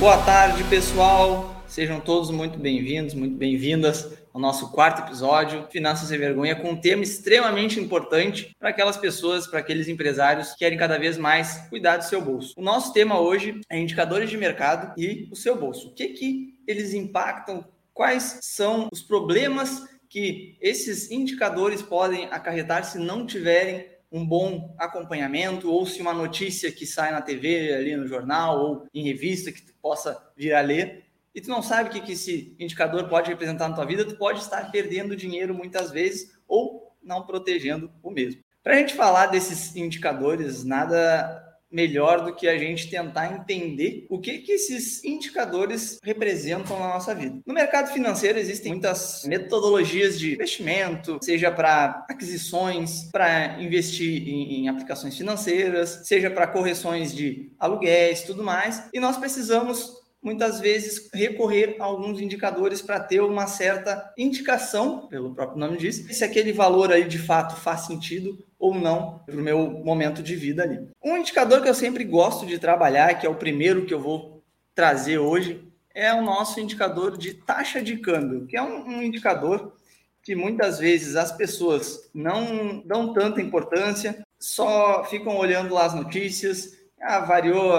Boa tarde, pessoal. Sejam todos muito bem-vindos, muito bem-vindas ao nosso quarto episódio, Finanças Sem Vergonha, com um tema extremamente importante para aquelas pessoas, para aqueles empresários que querem cada vez mais cuidar do seu bolso. O nosso tema hoje é indicadores de mercado e o seu bolso. O que que eles impactam? Quais são os problemas que esses indicadores podem acarretar se não tiverem um bom acompanhamento ou se uma notícia que sai na TV, ali no jornal ou em revista que tu possa vir a ler e tu não sabe o que, que esse indicador pode representar na tua vida, tu pode estar perdendo dinheiro muitas vezes ou não protegendo o mesmo. Para a gente falar desses indicadores, nada melhor do que a gente tentar entender o que, que esses indicadores representam na nossa vida. No mercado financeiro existem muitas metodologias de investimento, seja para aquisições, para investir em, em aplicações financeiras, seja para correções de aluguéis, tudo mais, e nós precisamos muitas vezes recorrer a alguns indicadores para ter uma certa indicação, pelo próprio nome diz, se aquele valor aí de fato faz sentido ou não para o meu momento de vida ali. Um indicador que eu sempre gosto de trabalhar, que é o primeiro que eu vou trazer hoje, é o nosso indicador de taxa de câmbio, que é um, um indicador que muitas vezes as pessoas não dão tanta importância, só ficam olhando lá as notícias, ah, variou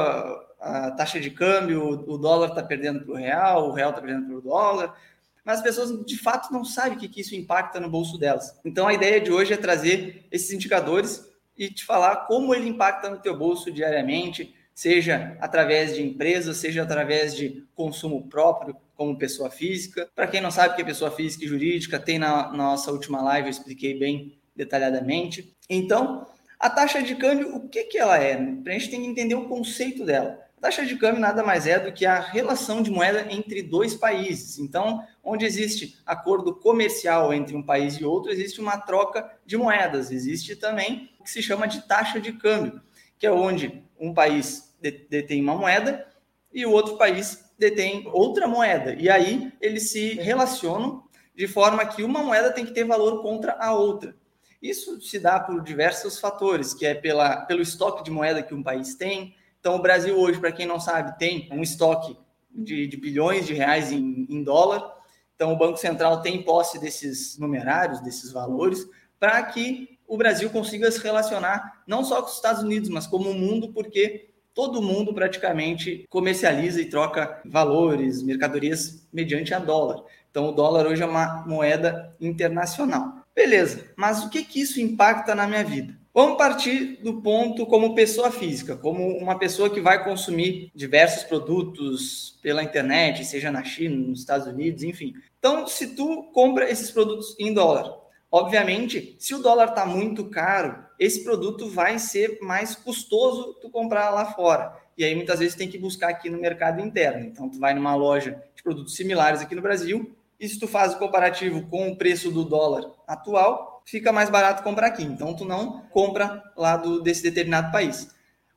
a taxa de câmbio, o dólar está perdendo para o real, o real está perdendo para o dólar, mas as pessoas de fato não sabem o que, que isso impacta no bolso delas. Então a ideia de hoje é trazer esses indicadores e te falar como ele impacta no teu bolso diariamente, seja através de empresas, seja através de consumo próprio como pessoa física. Para quem não sabe o que é pessoa física e jurídica, tem na nossa última live, eu expliquei bem detalhadamente. Então, a taxa de câmbio, o que, que ela é? A gente tem que entender o conceito dela. Taxa de câmbio nada mais é do que a relação de moeda entre dois países. Então, onde existe acordo comercial entre um país e outro, existe uma troca de moedas. Existe também o que se chama de taxa de câmbio, que é onde um país detém uma moeda e o outro país detém outra moeda. E aí eles se relacionam de forma que uma moeda tem que ter valor contra a outra. Isso se dá por diversos fatores, que é pela, pelo estoque de moeda que um país tem, então, o Brasil hoje, para quem não sabe, tem um estoque de, de bilhões de reais em, em, dólar. Então, o Banco Central tem posse desses numerários, desses valores, para que o Brasil consiga se relacionar não só com os Estados Unidos, mas como o mundo, porque todo mundo praticamente comercializa e troca valores, mercadorias mediante a dólar. Então, o dólar hoje é uma moeda internacional. Beleza, mas o que, que isso impacta na minha vida? Vamos partir do ponto como pessoa física, como uma pessoa que vai consumir diversos produtos pela internet, seja na China, nos Estados Unidos, enfim. Então, se tu compra esses produtos em dólar, obviamente, se o dólar está muito caro, esse produto vai ser mais custoso tu comprar lá fora. E aí muitas vezes tem que buscar aqui no mercado interno. Então, tu vai numa loja de produtos similares aqui no Brasil, e se tu faz o comparativo com o preço do dólar atual, fica mais barato comprar aqui. Então, tu não compra lá do, desse determinado país.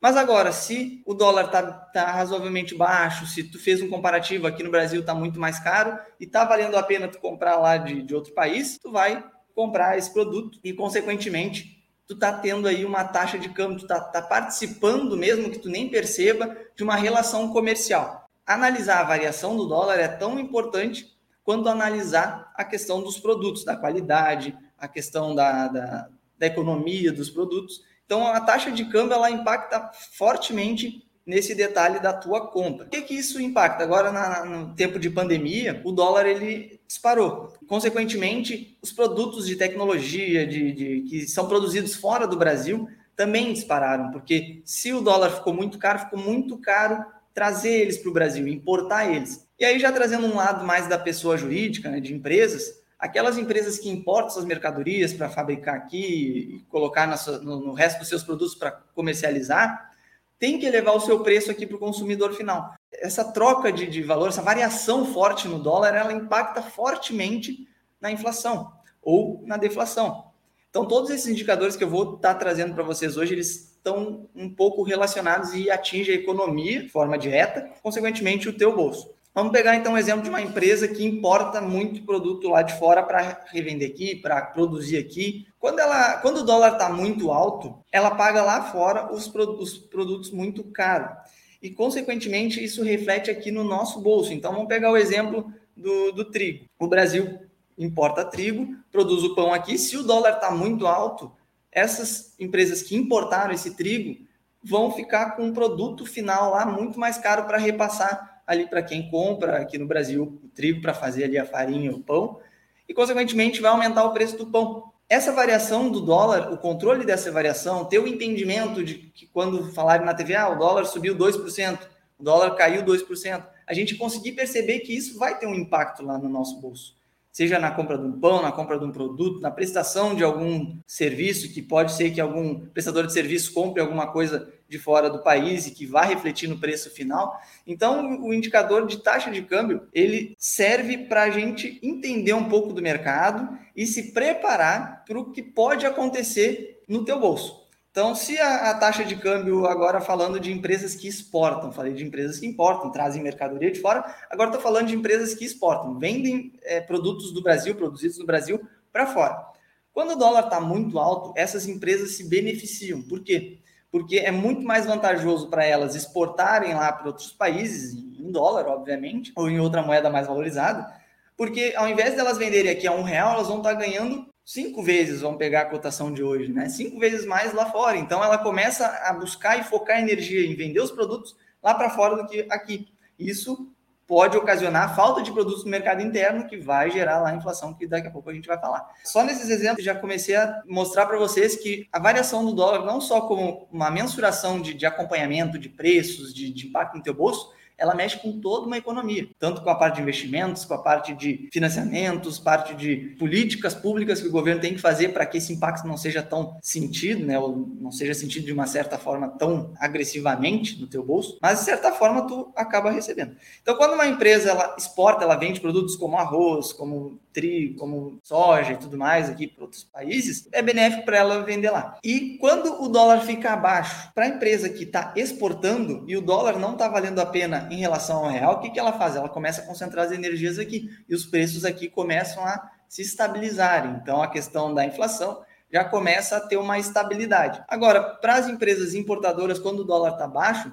Mas agora, se o dólar está tá razoavelmente baixo, se tu fez um comparativo aqui no Brasil está muito mais caro e está valendo a pena tu comprar lá de, de outro país, tu vai comprar esse produto e, consequentemente, tu está tendo aí uma taxa de câmbio, tu está tá participando, mesmo que tu nem perceba, de uma relação comercial. Analisar a variação do dólar é tão importante quanto analisar a questão dos produtos, da qualidade, a questão da, da, da economia dos produtos. Então, a taxa de câmbio ela impacta fortemente nesse detalhe da tua compra. O que, que isso impacta? Agora, na, no tempo de pandemia, o dólar ele disparou. Consequentemente, os produtos de tecnologia de, de, que são produzidos fora do Brasil também dispararam, porque se o dólar ficou muito caro, ficou muito caro trazer eles para o Brasil, importar eles. E aí, já trazendo um lado mais da pessoa jurídica, né, de empresas, aquelas empresas que importam suas mercadorias para fabricar aqui e colocar no, no, resto dos seus produtos para comercializar, tem que elevar o seu preço aqui para o consumidor final. Essa troca de, de valor, essa variação forte no dólar, ela impacta fortemente na inflação ou na deflação. Então, todos esses indicadores que eu vou estar tá trazendo para vocês hoje, eles estão um pouco relacionados e atingem a economia de forma direta, consequentemente, o teu bolso. Vamos pegar então um exemplo de uma empresa que importa muito produto lá de fora para revender aqui, para produzir aqui. Quando, ela, quando o dólar está muito alto, ela paga lá fora os, os produtos muito caros. e, consequentemente, isso reflete aqui no nosso bolso. Então, vamos pegar o exemplo do, do trigo. O Brasil importa trigo, produz o pão aqui. Se o dólar está muito alto, essas empresas que importaram esse trigo vão ficar com um produto final lá muito mais caro para repassar ali para quem compra aqui no Brasil o trigo para fazer ali a farinha, o pão, e consequentemente vai aumentar o preço do pão. Essa variação do dólar, o controle dessa variação, ter o entendimento de que quando falarem na TV, ah, o dólar subiu 2%, o dólar caiu 2%, a gente conseguir perceber que isso vai ter um impacto lá no nosso bolso seja na compra de um pão, na compra de um produto, na prestação de algum serviço, que pode ser que algum prestador de serviço compre alguma coisa de fora do país e que vai refletir no preço final. Então, o indicador de taxa de câmbio, ele serve para a gente entender um pouco do mercado e se preparar para o que pode acontecer no teu bolso. Então, se a, a, taxa de câmbio, agora falando de empresas que exportam, falei de empresas que importam, trazem mercadoria de fora, agora estou falando de empresas que exportam, vendem é, produtos do Brasil, produzidos no Brasil, para fora. Quando o dólar está muito alto, essas empresas se beneficiam. Por quê? Porque é muito mais vantajoso para elas exportarem lá para outros países, em dólar, obviamente, ou em outra moeda mais valorizada, porque ao invés de elas venderem aqui a um real, elas vão estar tá ganhando cinco vezes, vamos pegar a cotação de hoje, né? Cinco vezes mais lá fora. Então ela começa a buscar e focar energia em vender os produtos lá para fora do que aqui. Isso pode ocasionar falta de produtos no mercado interno, que vai gerar lá a inflação, que daqui a pouco a gente vai falar. Só nesses exemplos já comecei a mostrar para vocês que a variação do dólar, não só como uma mensuração de, de acompanhamento de preços, de, de impacto no teu bolso, ela mexe com toda uma economia, tanto com a parte de investimentos, com a parte de financiamentos, parte de políticas públicas que o governo tem que fazer para que esse impacto não seja tão sentido, né, ou não seja sentido de uma certa forma tão agressivamente no teu bolso, mas de certa forma tu acaba recebendo. Então, quando uma empresa ela exporta, ela vende produtos como arroz, como trigo, como soja e tudo mais aqui para outros países, é benéfico para ela vender lá. E quando o dólar fica abaixo, para a empresa que está exportando e o dólar não está valendo a pena em relação ao real, o que, que ela faz? Ela começa a concentrar as energias aqui e os preços aqui começam a se estabilizarem. Então, a questão da inflação já começa a ter uma estabilidade. Agora, para as empresas importadoras, quando o dólar está baixo,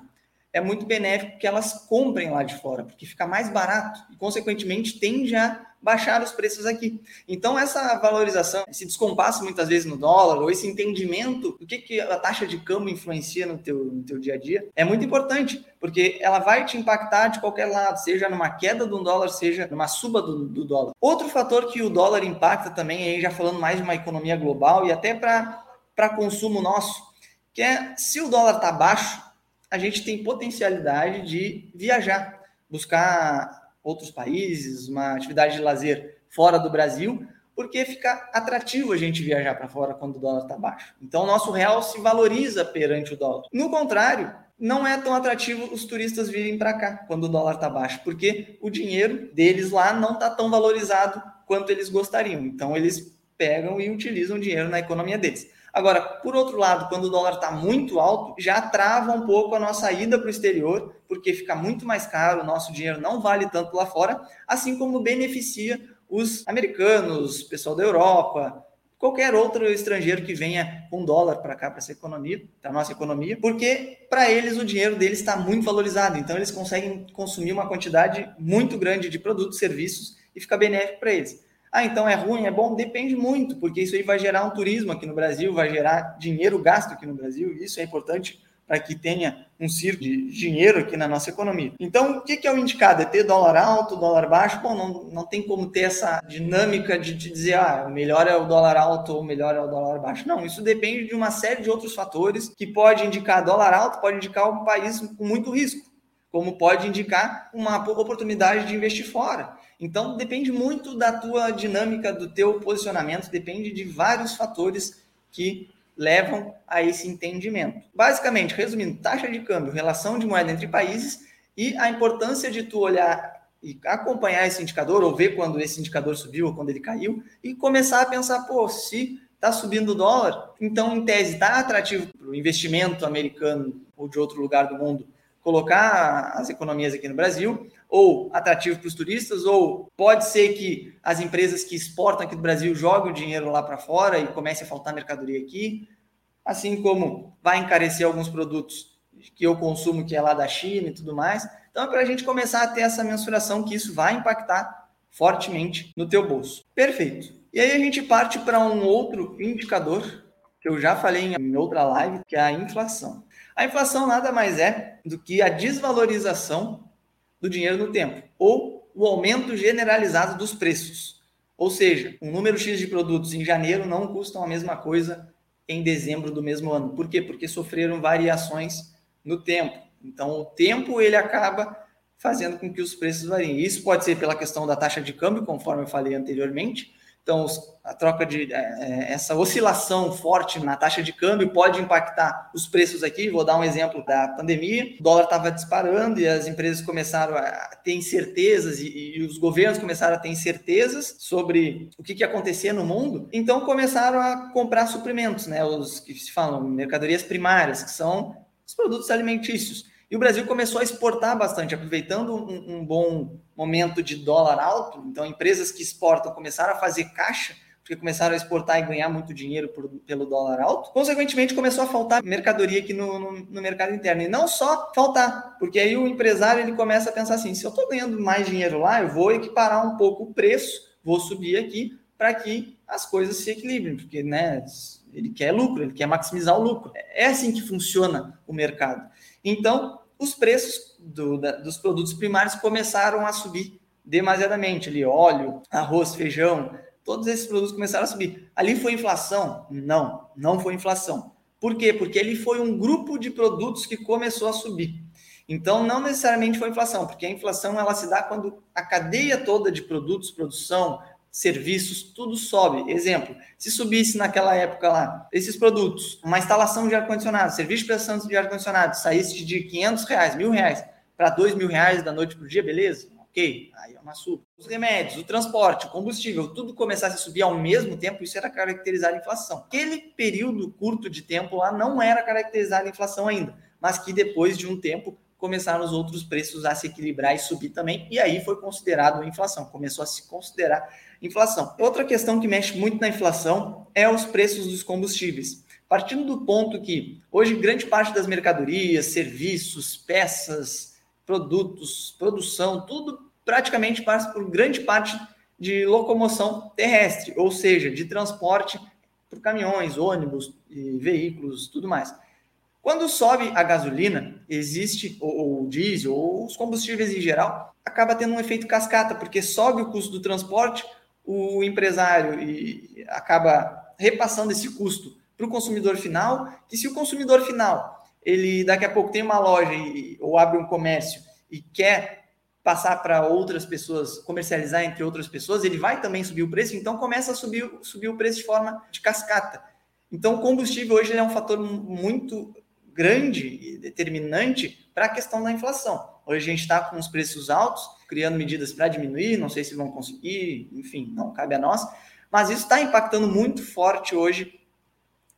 é muito benéfico que elas comprem lá de fora, porque fica mais barato e, consequentemente, tende a baixar os preços aqui. Então, essa valorização, esse descompasso muitas vezes no dólar, ou esse entendimento do que, que a taxa de câmbio influencia no teu, no teu dia a dia, é muito importante, porque ela vai te impactar de qualquer lado, seja numa queda do dólar, seja numa suba do, do dólar. Outro fator que o dólar impacta também, aí já falando mais de uma economia global e até para consumo nosso, que é se o dólar está baixo, a gente tem potencialidade de viajar, buscar outros países, uma atividade de lazer fora do Brasil, porque fica atrativo a gente viajar para fora quando o dólar está baixo. Então, o nosso real se valoriza perante o dólar. No contrário, não é tão atrativo os turistas virem para cá quando o dólar está baixo, porque o dinheiro deles lá não está tão valorizado quanto eles gostariam. Então, eles pegam e utilizam o dinheiro na economia deles. Agora, por outro lado, quando o dólar está muito alto, já trava um pouco a nossa ida para o exterior, porque fica muito mais caro, o nosso dinheiro não vale tanto lá fora, assim como beneficia os americanos, pessoal da Europa, qualquer outro estrangeiro que venha com dólar para cá, para essa economia, para a nossa economia, porque para eles o dinheiro deles está muito valorizado, então eles conseguem consumir uma quantidade muito grande de produtos, serviços e fica benéfico para eles. Ah, então é ruim, é bom? Depende muito, porque isso aí vai gerar um turismo aqui no Brasil, vai gerar dinheiro gasto aqui no Brasil, isso é importante para que tenha um circo de dinheiro aqui na nossa economia. Então, o que é o indicado? É ter dólar alto, dólar baixo? Bom, não, não tem como ter essa dinâmica de, de dizer, ah, o melhor é o dólar alto ou o melhor é o dólar baixo. Não, isso depende de uma série de outros fatores que pode indicar dólar alto, pode indicar um país com muito risco, como pode indicar uma oportunidade de investir fora. Então depende muito da tua dinâmica, do teu posicionamento, depende de vários fatores que levam a esse entendimento. Basicamente, resumindo, taxa de câmbio, relação de moeda entre países e a importância de tu olhar e acompanhar esse indicador ou ver quando esse indicador subiu ou quando ele caiu e começar a pensar, pô, se está subindo o dólar, então em tese está atrativo para o investimento americano ou de outro lugar do mundo colocar as economias aqui no Brasil, ou atrativo para os turistas, ou pode ser que as empresas que exportam aqui do Brasil joguem o dinheiro lá para fora e comece a faltar mercadoria aqui, assim como vai encarecer alguns produtos que eu consumo, que é lá da China e tudo mais. Então, é para a gente começar a ter essa mensuração que isso vai impactar fortemente no teu bolso. Perfeito. E aí a gente parte para um outro indicador que eu já falei em outra live, que é a inflação. A inflação nada mais é do que a desvalorização do dinheiro no tempo, ou o aumento generalizado dos preços. Ou seja, um número X de produtos em janeiro não custam a mesma coisa em dezembro do mesmo ano. Por quê? Porque sofreram variações no tempo. Então, o tempo ele acaba fazendo com que os preços variem. Isso pode ser pela questão da taxa de câmbio, conforme eu falei anteriormente, então, a troca de é, é, essa oscilação forte na taxa de câmbio pode impactar os preços aqui. Vou dar um exemplo da pandemia. O dólar estava disparando e as empresas começaram a ter incertezas e, os governos começaram a ter incertezas sobre o que, que ia acontecer no mundo. Então, começaram a comprar suprimentos, né? Os que se falam mercadorias primárias, que são os produtos alimentícios. E o Brasil começou a exportar bastante, aproveitando um, um, bom momento de dólar alto. Então, empresas que exportam começaram a fazer caixa, porque começaram a exportar e ganhar muito dinheiro por, pelo dólar alto. Consequentemente, começou a faltar mercadoria aqui no, no, no, mercado interno. E não só faltar, porque aí o empresário ele começa a pensar assim: se eu estou ganhando mais dinheiro lá, eu vou equiparar um pouco o preço, vou subir aqui para que as coisas se equilibrem, porque né, ele quer lucro, ele quer maximizar o lucro. É assim que funciona o mercado. Então, os preços do, da, dos produtos primários começaram a subir demasiadamente. Ali, óleo, arroz, feijão, todos esses produtos começaram a subir. Ali foi inflação? Não, não foi inflação. Por quê? Porque ele foi um grupo de produtos que começou a subir. Então, não necessariamente foi inflação, porque a inflação ela se dá quando a cadeia toda de produtos, produção, serviços, tudo sobe. Exemplo, se subisse naquela época lá, esses produtos, uma instalação de ar-condicionado, serviço de prestação de ar-condicionado, saísse de 500 reais, mil reais, para dois mil reais da noite para o dia, beleza? Ok, aí é uma sub. Os remédios, o transporte, o combustível, tudo começasse a subir ao mesmo tempo, isso era caracterizar a inflação. Aquele período curto de tempo lá não era caracterizar a inflação ainda, mas que depois de um tempo começaram os outros preços a se equilibrar e subir também, e aí foi considerado inflação, começou a se considerar inflação. Outra questão que mexe muito na inflação é os preços dos combustíveis. Partindo do ponto que hoje grande parte das mercadorias, serviços, peças, produtos, produção, tudo praticamente passa por grande parte de locomoção terrestre, ou seja, de transporte por caminhões, ônibus, veículos, tudo mais. Quando sobe a gasolina, existe, ou, o diesel, ou os combustíveis em geral, acaba tendo um efeito cascata, porque sobe o custo do transporte, o empresário e acaba repassando esse custo para o consumidor final, que se o consumidor final, ele daqui a pouco tem uma loja e, ou abre um comércio e quer passar para outras pessoas, comercializar entre outras pessoas, ele vai também subir o preço, então começa a subir, subir o preço de forma de cascata. Então, o combustível hoje é um fator muito grande e determinante para a questão da inflação. Hoje a gente está com os preços altos, criando medidas para diminuir, não sei se vão conseguir, enfim, não cabe a nós, mas isso está impactando muito forte hoje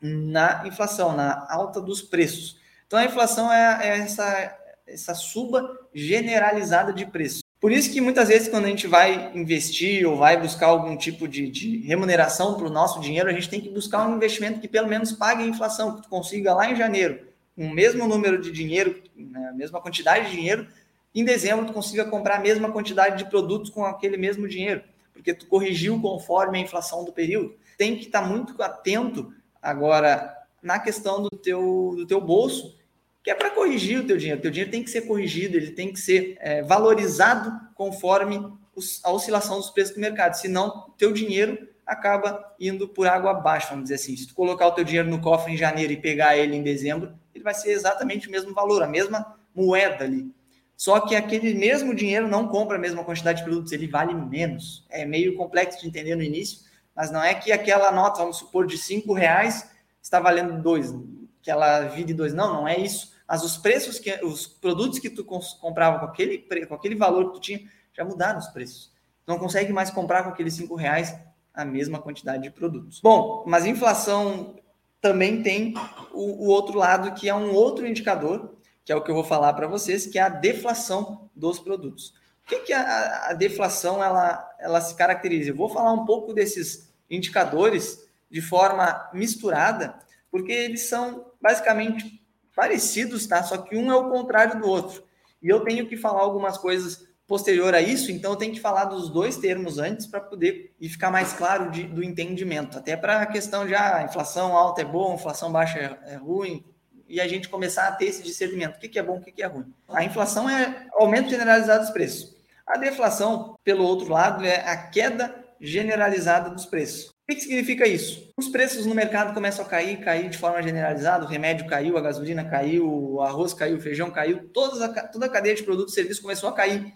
na inflação, na alta dos preços. Então a inflação é, é essa, essa suba generalizada de preço. Por isso que muitas vezes quando a gente vai investir ou vai buscar algum tipo de, de remuneração para o nosso dinheiro, a gente tem que buscar um investimento que pelo menos pague a inflação, que tu consiga lá em janeiro o mesmo número de dinheiro, né, a mesma quantidade de dinheiro, em dezembro tu consiga comprar a mesma quantidade de produtos com aquele mesmo dinheiro, porque tu corrigiu conforme a inflação do período. Tem que estar muito atento agora na questão do teu, do teu bolso, que é para corrigir o teu dinheiro. O teu dinheiro tem que ser corrigido, ele tem que ser é, valorizado conforme os, a oscilação dos preços do mercado. Senão, teu dinheiro acaba indo por água abaixo, vamos dizer assim. Se tu colocar o teu dinheiro no cofre em janeiro e pegar ele em dezembro, ele vai ser exatamente o mesmo valor, a mesma moeda ali. Só que aquele mesmo dinheiro não compra a mesma quantidade de produtos, ele vale menos. É meio complexo de entender no início, mas não é que aquela nota, vamos supor, de cinco reais está valendo dois, que ela vire dois. Não, não é isso. Mas os preços, que os produtos que tu comprava com aquele, com aquele valor que tu tinha, já mudaram os preços. Tu não consegue mais comprar com aqueles cinco reais a mesma quantidade de produtos. Bom, mas inflação também tem o, o, outro lado, que é um outro indicador, que é o que eu vou falar para vocês, que é a deflação dos produtos. O que, que a, a, deflação ela, ela se caracteriza? Eu vou falar um pouco desses indicadores de forma misturada, porque eles são basicamente parecidos, tá? Só que um é o contrário do outro. E eu tenho que falar algumas coisas posterior a isso, então eu tenho que falar dos dois termos antes para poder e ficar mais claro de, do entendimento, até para a questão de ah, inflação alta é bom, inflação baixa é, é, ruim, e a gente começar a ter esse discernimento, o que, que é bom, o que, que é ruim. A inflação é aumento generalizado dos preços. A deflação, pelo outro lado, é a queda generalizada dos preços. O que, significa isso? Os preços no mercado começam a cair, cair de forma generalizada, o remédio caiu, a gasolina caiu, o arroz caiu, o feijão caiu, toda a, toda a cadeia de produtos e serviços começou a cair.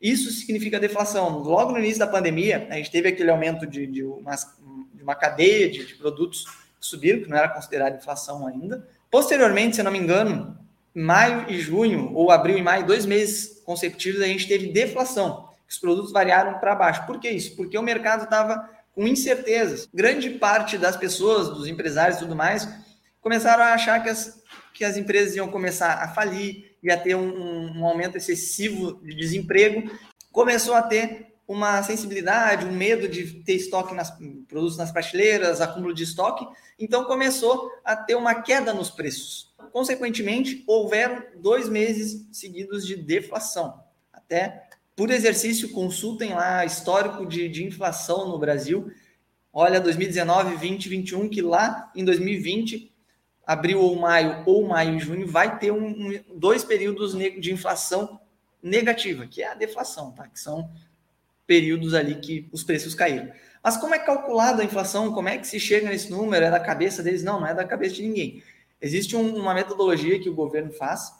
Isso significa deflação. Logo no início da pandemia, a gente teve aquele aumento de, de, uma, de uma cadeia de, de produtos que subiram, que não era considerado inflação ainda. Posteriormente, se eu não me engano, maio e junho, ou abril e maio, dois meses consecutivos, a gente teve deflação, os produtos variaram para baixo. Por que isso? Porque o mercado estava com incertezas. Grande parte das pessoas, dos empresários e tudo mais, começaram a achar que as, que as empresas iam começar a falir, ia ter um, um aumento excessivo de desemprego, começou a ter uma sensibilidade, um medo de ter estoque nas produtos nas prateleiras, acúmulo de estoque, então começou a ter uma queda nos preços. Consequentemente, houveram dois meses seguidos de deflação. Até por exercício, consultem lá histórico de, de inflação no Brasil. Olha, 2019, 20, 21, que lá em 2020 abril ou maio, ou maio e junho, vai ter um, um, dois períodos de inflação negativa, que é a deflação, tá? que são períodos ali que os preços caíram. Mas como é calculada a inflação? Como é que se chega nesse número? É da cabeça deles? Não, não é da cabeça de ninguém. Existe um, uma metodologia que o governo faz,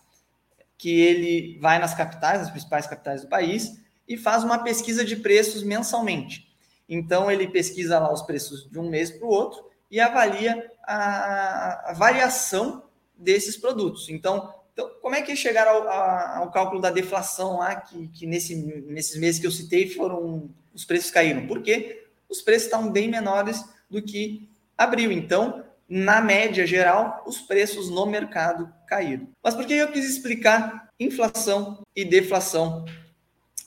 que ele vai nas capitais, nas principais capitais do país, e faz uma pesquisa de preços mensalmente. Então, ele pesquisa lá os preços de um mês para o outro e avalia a, a variação desses produtos. Então, então, como é que chegaram ao, ao cálculo da deflação lá, que, que nesse, nesses meses que eu citei foram os preços caíram? Porque os preços estão bem menores do que abril. Então, na média geral, os preços no mercado caíram. Mas por que eu quis explicar inflação e deflação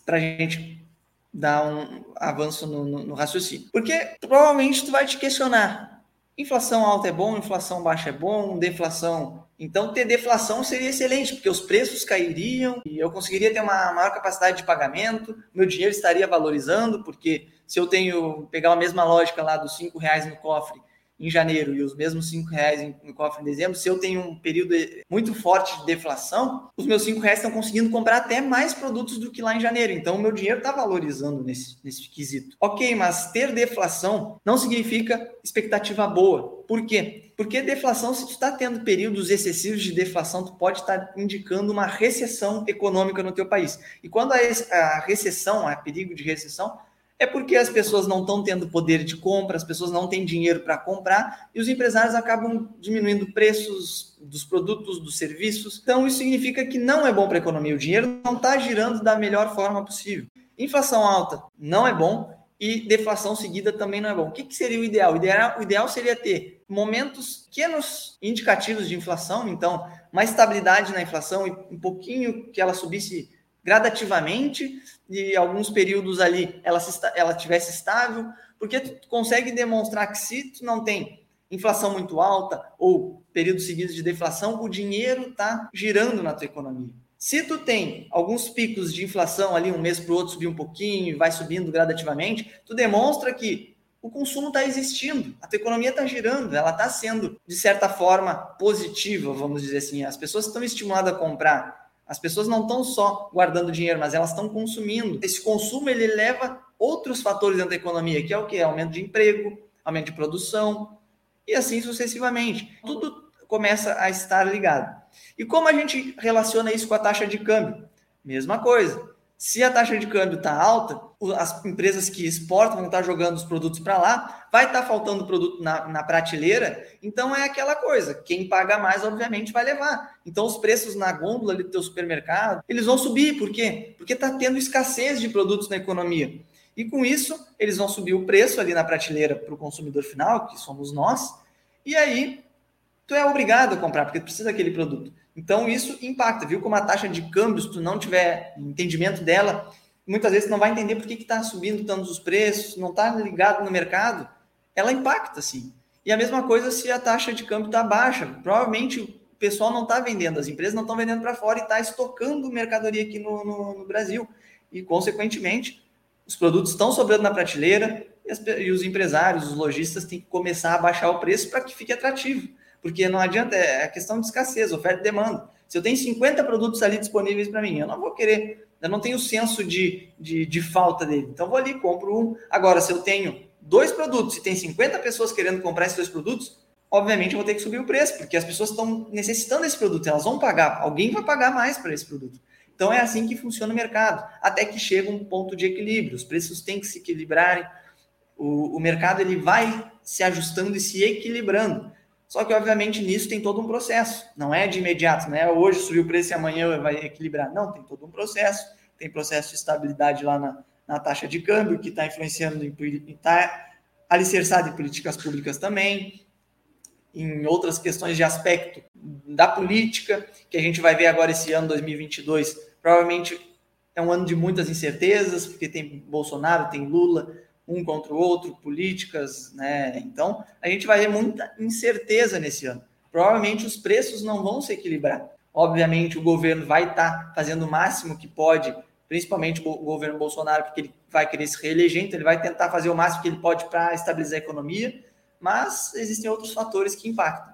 para a gente dar um avanço no, no, no raciocínio? Porque provavelmente tu vai te questionar, Inflação alta é bom, inflação baixa é bom, deflação. Então, ter deflação seria excelente, porque os preços cairiam e eu conseguiria ter uma maior capacidade de pagamento, meu dinheiro estaria valorizando, porque se eu tenho, pegar a mesma lógica lá dos cinco reais no cofre em janeiro e os mesmos cinco reais no cofre em dezembro, se eu tenho um período muito forte de deflação, os meus cinco reais estão conseguindo comprar até mais produtos do que lá em janeiro. Então, o meu dinheiro está valorizando nesse, nesse quesito. Ok, mas ter deflação não significa expectativa boa. Por quê? Porque deflação, se tu está tendo períodos excessivos de deflação, tu pode estar tá indicando uma recessão econômica no teu país. E quando a, a recessão, há perigo de recessão, é porque as pessoas não estão tendo poder de compra, as pessoas não têm dinheiro para comprar e os empresários acabam diminuindo preços dos produtos, dos serviços. Então, isso significa que não é bom para a economia. O dinheiro não está girando da melhor forma possível. Inflação alta não é bom e deflação seguida também não é bom. O que, que seria o ideal? o ideal? O ideal seria ter momentos pequenos indicativos de inflação, então, uma estabilidade na inflação e um pouquinho que ela subisse gradativamente e alguns períodos ali ela, se, ela tivesse estável, porque tu consegue demonstrar que se tu não tem inflação muito alta ou períodos seguidos de deflação, o dinheiro está girando na tua economia. Se tu tem alguns picos de inflação ali, um mês para o outro subir um pouquinho e vai subindo gradativamente, tu demonstra que o consumo está existindo, a tua economia está girando, ela está sendo, de certa forma, positiva, vamos dizer assim. As pessoas estão estimuladas a comprar as pessoas não estão só guardando dinheiro, mas elas estão consumindo. Esse consumo ele leva outros fatores dentro da economia, que é o que? Aumento de emprego, aumento de produção e assim sucessivamente. Tudo começa a estar ligado. E como a gente relaciona isso com a taxa de câmbio? Mesma coisa. Se a taxa de câmbio está alta, as empresas que exportam vão estar jogando os produtos para lá, vai estar faltando produto na, na, prateleira, então é aquela coisa, quem paga mais, obviamente, vai levar. Então os preços na gôndola do teu supermercado, eles vão subir, por quê? Porque está tendo escassez de produtos na economia. E com isso, eles vão subir o preço ali na prateleira para o consumidor final, que somos nós, e aí tu é obrigado a comprar, porque tu precisa daquele produto. Então, isso impacta, viu? Como a taxa de câmbio, se tu não tiver entendimento dela, muitas vezes tu não vai entender por que está subindo tantos os preços, não está ligado no mercado, ela impacta, sim. E a mesma coisa se a taxa de câmbio está baixa. Provavelmente pessoal não está vendendo, as empresas não estão vendendo para fora e está estocando mercadoria aqui no, no, no, Brasil. E, consequentemente, os produtos estão sobrando na prateleira e, as, e os empresários, os lojistas têm que começar a baixar o preço para que fique atrativo. Porque não adianta, é a questão de escassez, oferta e demanda. Se eu tenho 50 produtos ali disponíveis para mim, eu não vou querer, eu não tenho senso de, de, de falta dele. Então, vou ali, compro um. Agora, se eu tenho dois produtos e tem 50 pessoas querendo comprar esses dois produtos, obviamente eu vou ter que subir o preço, porque as pessoas estão necessitando desse produto, elas vão pagar, alguém vai pagar mais para esse produto. Então é assim que funciona o mercado, até que chega um ponto de equilíbrio, os preços têm que se equilibrarem, o, o mercado ele vai se ajustando e se equilibrando. Só que, obviamente, nisso tem todo um processo. Não é de imediato, não é hoje subir o preço e amanhã vai equilibrar. Não, tem todo um processo. Tem processo de estabilidade lá na, na taxa de câmbio, que está influenciando, está alicerçado em políticas públicas também em outras questões de aspecto da política, que a gente vai ver agora esse ano 2022. Provavelmente é um ano de muitas incertezas, porque tem Bolsonaro, tem Lula, um contra o outro, políticas, né? Então, a gente vai ver muita incerteza nesse ano. Provavelmente os preços não vão se equilibrar. Obviamente, o governo vai estar tá fazendo o máximo que pode, principalmente o governo Bolsonaro, porque ele vai querer se reeleger, então ele vai tentar fazer o máximo que ele pode para estabilizar a economia mas existem outros fatores que impactam.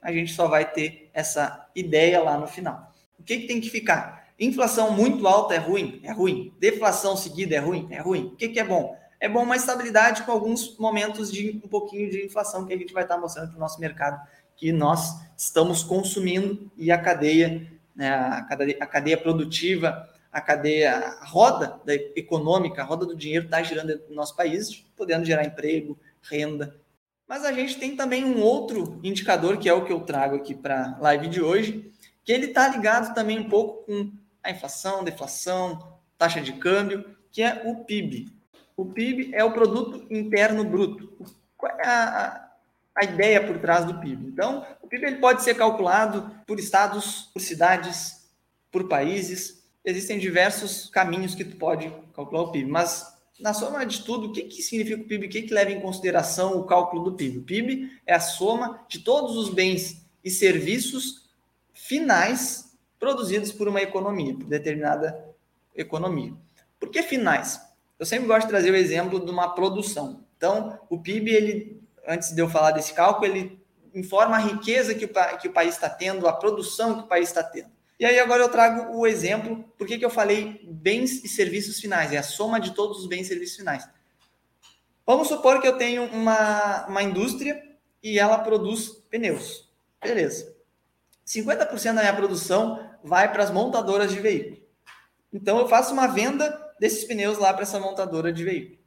A gente só vai ter essa ideia lá no final. O que, que tem que ficar? Inflação muito alta é ruim? É ruim. Deflação seguida é ruim? É ruim. O que, que é bom? É bom uma estabilidade com alguns momentos de um pouquinho de inflação que a gente vai estar mostrando para o nosso mercado que nós estamos consumindo e a cadeia, né, a, cadeia a cadeia produtiva, a cadeia, a roda da econômica, a roda do dinheiro está girando no nosso país, podendo gerar emprego, renda mas a gente tem também um outro indicador, que é o que eu trago aqui para a live de hoje, que ele está ligado também um pouco com a inflação, deflação, taxa de câmbio, que é o PIB. O PIB é o Produto Interno Bruto. Qual é a, a ideia por trás do PIB? Então, o PIB ele pode ser calculado por estados, por cidades, por países. Existem diversos caminhos que tu pode calcular o PIB, mas na soma de tudo, o que, que significa o PIB? O que, que leva em consideração o cálculo do PIB? O PIB é a soma de todos os bens e serviços finais produzidos por uma economia, por determinada economia. Por que finais? Eu sempre gosto de trazer o exemplo de uma produção. Então, o PIB, ele, antes de eu falar desse cálculo, ele informa a riqueza que o, que o país está tendo, a produção que o país está tendo. E aí agora eu trago o exemplo, por que, eu falei bens e serviços finais, é a soma de todos os bens e serviços finais. Vamos supor que eu tenho uma, uma indústria e ela produz pneus. Beleza. 50% da minha produção vai para as montadoras de veículo. Então eu faço uma venda desses pneus lá para essa montadora de veículo.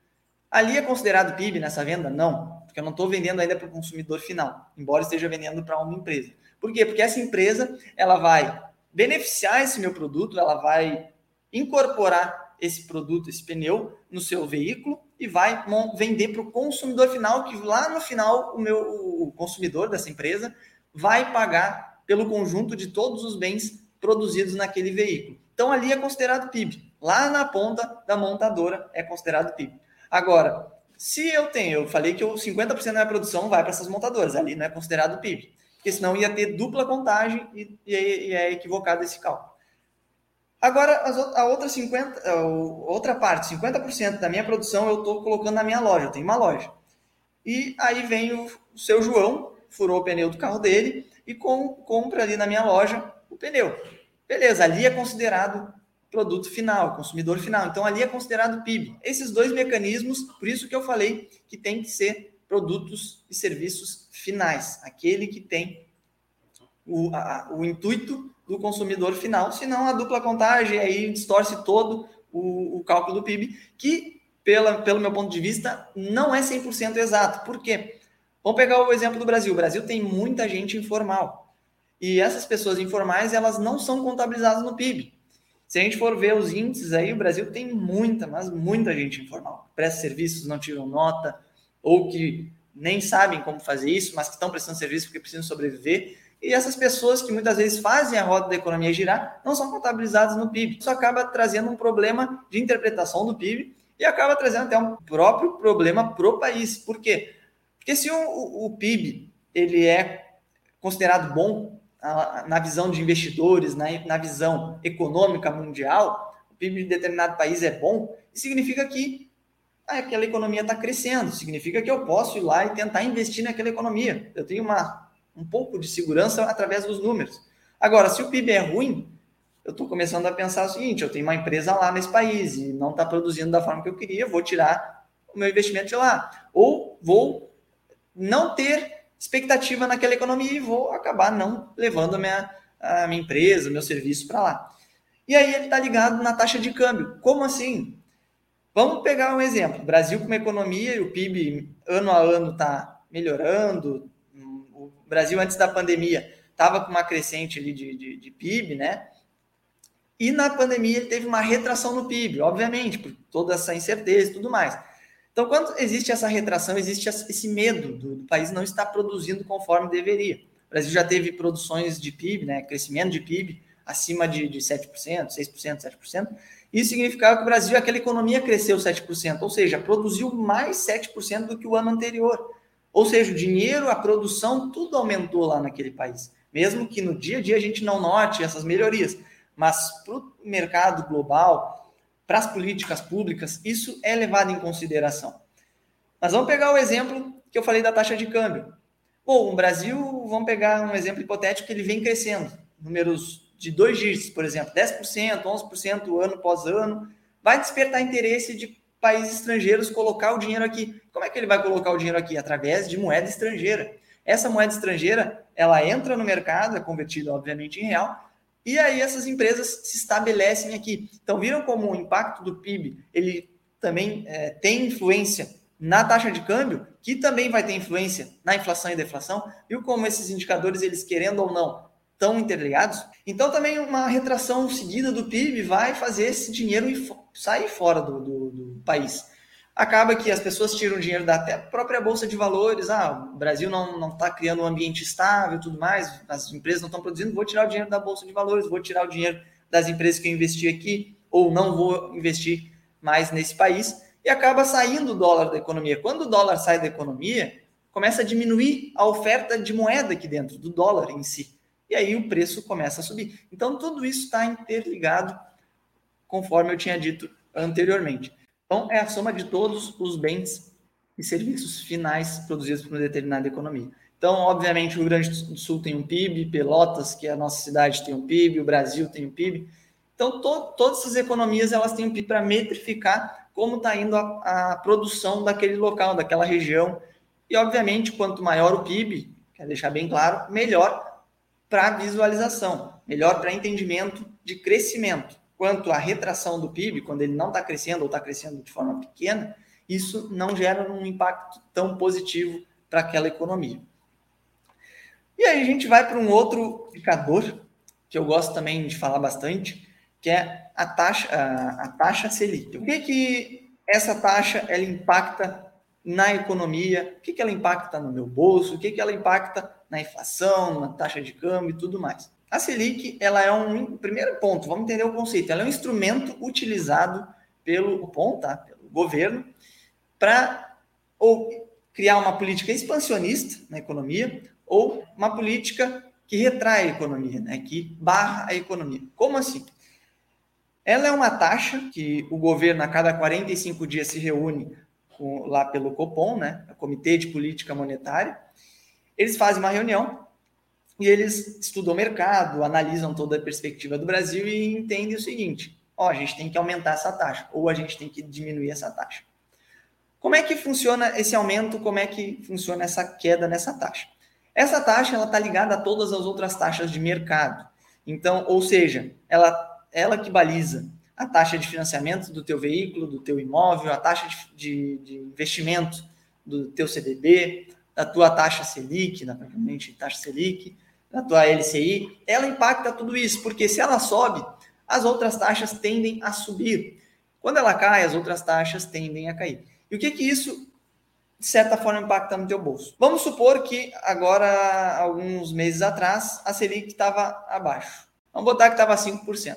Ali é considerado PIB nessa venda? Não, porque eu não estou vendendo ainda para o consumidor final, embora esteja vendendo para uma empresa. Por quê? Porque essa empresa ela vai beneficiar esse meu produto, ela vai incorporar esse produto, esse pneu, no seu veículo e vai vender para o consumidor final, que lá no final o meu o consumidor dessa empresa vai pagar pelo conjunto de todos os bens produzidos naquele veículo. Então ali é considerado PIB. Lá na ponta da montadora é considerado PIB. Agora, se eu tenho, eu falei que 50% da minha produção vai para essas montadoras, ali não é considerado PIB porque senão ia ter dupla contagem e, e, e é equivocado esse cálculo. Agora, a outra 50, a outra parte, 50% da minha produção eu estou colocando na minha loja, eu tenho uma loja. E aí vem o, o seu João, furou o pneu do carro dele e com, compra ali na minha loja o pneu. Beleza, ali é considerado produto final, consumidor final. Então ali é considerado PIB. Esses dois mecanismos, por isso que eu falei que tem que ser produtos e serviços finais, aquele que tem o, a, o intuito do consumidor final, senão a dupla contagem aí distorce todo o, o cálculo do PIB, que, pela, pelo meu ponto de vista, não é 100% exato. Por quê? Vamos pegar o exemplo do Brasil. O Brasil tem muita gente informal. E essas pessoas informais, elas não são contabilizadas no PIB. Se a gente for ver os índices aí, o Brasil tem muita, mas muita gente informal. Presta serviços, não tiram nota, ou que nem sabem como fazer isso, mas que estão prestando serviço porque precisam sobreviver. E essas pessoas que muitas vezes fazem a roda da economia girar não são contabilizadas no PIB. Isso acaba trazendo um problema de interpretação do PIB e acaba trazendo até um próprio problema para o país. Por quê? Porque se o, o, o PIB ele é considerado bom, na visão de investidores, na, na visão econômica mundial, o PIB de determinado país é bom, significa que aquela economia está crescendo, significa que eu posso ir lá e tentar investir naquela economia. Eu tenho uma, um pouco de segurança através dos números. Agora, se o PIB é ruim, eu estou começando a pensar o seguinte: eu tenho uma empresa lá nesse país e não está produzindo da forma que eu queria, vou tirar o meu investimento de lá. Ou vou não ter expectativa naquela economia e vou acabar não levando a minha, a minha empresa, meu serviço para lá. E aí ele está ligado na taxa de câmbio. Como assim? Vamos pegar um exemplo. O Brasil com uma economia e o PIB ano a ano está melhorando. O Brasil antes da pandemia estava com uma crescente ali de, de, de PIB, né? E na pandemia ele teve uma retração no PIB, obviamente, por toda essa incerteza e tudo mais. Então, quando existe essa retração, existe esse medo do, do, país não estar produzindo conforme deveria. O Brasil já teve produções de PIB, né, crescimento de PIB acima de, de 7%, 6%, 7%. Isso significava que o Brasil, aquela economia cresceu 7%, ou seja, produziu mais 7% do que o ano anterior. Ou seja, o dinheiro, a produção, tudo aumentou lá naquele país. Mesmo que no dia a dia a gente não note essas melhorias. Mas para o mercado global, para as políticas públicas, isso é levado em consideração. Mas vamos pegar o exemplo que eu falei da taxa de câmbio. Bom, o Brasil, vamos pegar um exemplo hipotético que ele vem crescendo, números de dois dígitos, por exemplo, 10%, 11% ano após ano, vai despertar interesse de países estrangeiros colocar o dinheiro aqui. Como é que ele vai colocar o dinheiro aqui? Através de moeda estrangeira. Essa moeda estrangeira, ela entra no mercado, é convertida, obviamente, em real, e aí essas empresas se estabelecem aqui. Então, viram como o impacto do PIB ele também é, tem influência na taxa de câmbio, que também vai ter influência na inflação e deflação. Viu como esses indicadores, eles querendo ou não, estão interligados? Então, também uma retração seguida do PIB vai fazer esse dinheiro sair fora do, do, do país acaba que as pessoas tiram dinheiro da até própria bolsa de valores. Ah, o Brasil não está criando um ambiente estável tudo mais, as empresas não estão produzindo, vou tirar o dinheiro da bolsa de valores, vou tirar o dinheiro das empresas que eu investi aqui, ou não vou investir mais nesse país, e acaba saindo o dólar da economia. Quando o dólar sai da economia, começa a diminuir a oferta de moeda aqui dentro, do dólar em si. E aí o preço começa a subir. Então, tudo isso está interligado, conforme eu tinha dito anteriormente. Então, é a soma de todos os bens e serviços finais produzidos por uma determinada economia. Então, obviamente, o Rio Grande do Sul tem um PIB, Pelotas, que é a nossa cidade, tem um PIB, o Brasil tem um PIB. Então, to todas essas economias elas têm um PIB para metrificar como está indo a, a, produção daquele local, daquela região. E, obviamente, quanto maior o PIB, quer deixar bem claro, melhor para visualização, melhor para entendimento de crescimento quanto à retração do PIB, quando ele não está crescendo ou está crescendo de forma pequena, isso não gera um impacto tão positivo para aquela economia. E aí a gente vai para um outro indicador que eu gosto também de falar bastante, que é a taxa, a, a taxa Selic. O que que essa taxa ela impacta na economia? O que que ela impacta no meu bolso? O que que ela impacta na inflação, na taxa de câmbio e tudo mais? A Selic, ela é um primeiro ponto, vamos entender o conceito. Ela é um instrumento utilizado pelo Copom, tá? pelo governo, para ou criar uma política expansionista na economia ou uma política que retrai a economia, né? que barra a economia. Como assim? Ela é uma taxa que o governo a cada 45 dias se reúne com, lá pelo Copom, né? o Comitê de Política Monetária. Eles fazem uma reunião e eles estudam o mercado, analisam toda a perspectiva do Brasil e entendem o seguinte: ó, a gente tem que aumentar essa taxa, ou a gente tem que diminuir essa taxa. Como é que funciona esse aumento? Como é que funciona essa queda nessa taxa? Essa taxa ela está ligada a todas as outras taxas de mercado. Então, ou seja, ela, ela que baliza a taxa de financiamento do teu veículo, do teu imóvel, a taxa de, de, de investimento do teu CDB, da tua taxa Selic, naturalmente taxa Selic, da tua LCI, ela impacta tudo isso, porque se ela sobe, as outras taxas tendem a subir. Quando ela cai, as outras taxas tendem a cair. E o que que isso, de certa forma, impacta no teu bolso? Vamos supor que agora, alguns meses atrás, a Selic estava abaixo. Vamos botar que estava 5%.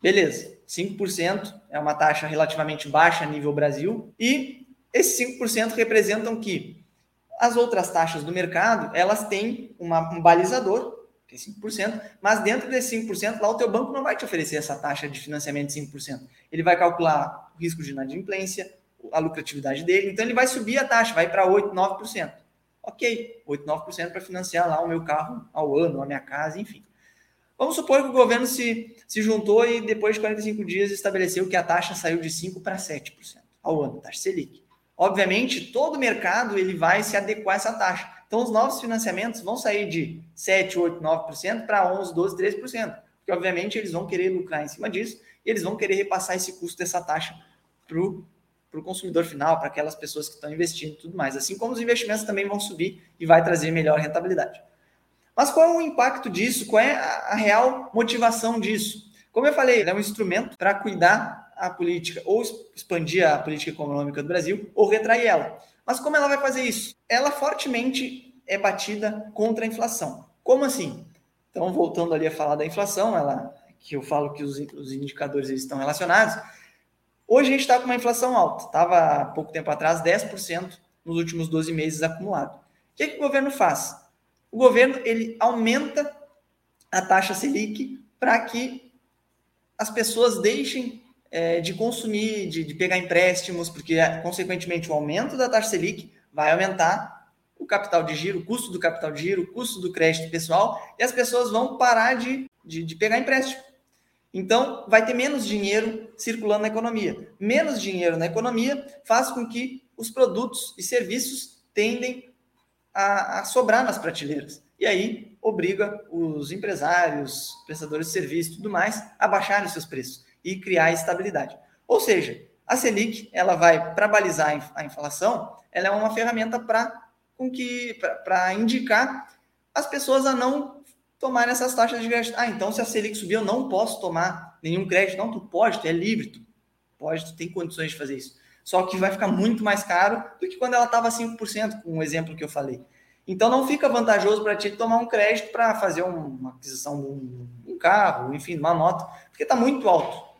Beleza, 5% é uma taxa relativamente baixa a nível Brasil, e esses 5% representam que as outras taxas do mercado, elas têm uma, um balizador, é 5%, mas dentro desse 5%, lá o teu banco não vai te oferecer essa taxa de financiamento de 5%. Ele vai calcular o risco de inadimplência, a lucratividade dele, então ele vai subir a taxa, vai para 8, 9%. Ok, 8, 9% para financiar lá o meu carro ao ano, a minha casa, enfim. Vamos supor que o governo se, se juntou e depois de 45 dias estabeleceu que a taxa saiu de 5% para 7% ao ano, taxa Selic. Obviamente, todo mercado ele vai se adequar a essa taxa. Então, os novos financiamentos vão sair de 7, 8, 9% para 11, 12, 13%. Porque, obviamente, eles vão querer lucrar em cima disso e eles vão querer repassar esse custo dessa taxa para o consumidor final, para aquelas pessoas que estão investindo e tudo mais. Assim como os investimentos também vão subir e vai trazer melhor rentabilidade. Mas qual é o impacto disso? Qual é a real motivação disso? Como eu falei, ele é um instrumento para cuidar a política, ou expandir a política econômica do Brasil, ou retrair ela. Mas como ela vai fazer isso? Ela fortemente é batida contra a inflação. Como assim? Então, voltando ali a falar da inflação, ela, que eu falo que os, os indicadores estão relacionados. Hoje a gente está com uma inflação alta, estava há pouco tempo atrás 10% nos últimos 12 meses acumulado. O que, que o governo faz? O governo ele aumenta a taxa Selic para que as pessoas deixem é, de consumir, de, de pegar empréstimos, porque, consequentemente, o aumento da taxa Selic vai aumentar o capital de giro, o custo do capital de giro, o custo do crédito pessoal, e as pessoas vão parar de, de, de pegar empréstimo. Então, vai ter menos dinheiro circulando na economia. Menos dinheiro na economia faz com que os produtos e serviços tendem a, a sobrar nas prateleiras. E aí obriga os empresários, prestadores de serviço e tudo mais a baixarem seus preços e criar estabilidade. Ou seja, a Selic, ela vai para balizar a inflação, ela é uma ferramenta para com que para indicar as pessoas a não tomarem essas taxas de crédito. Ah, então se a Selic subir, eu não posso tomar nenhum crédito. Não, tu pode, tu é livre, tu pode, tu tem condições de fazer isso. Só que vai ficar muito mais caro do que quando ela estava 5%, com o exemplo que eu falei. Então não fica vantajoso para ti tomar um crédito para fazer uma aquisição de um carro, enfim, uma moto, porque está muito alto,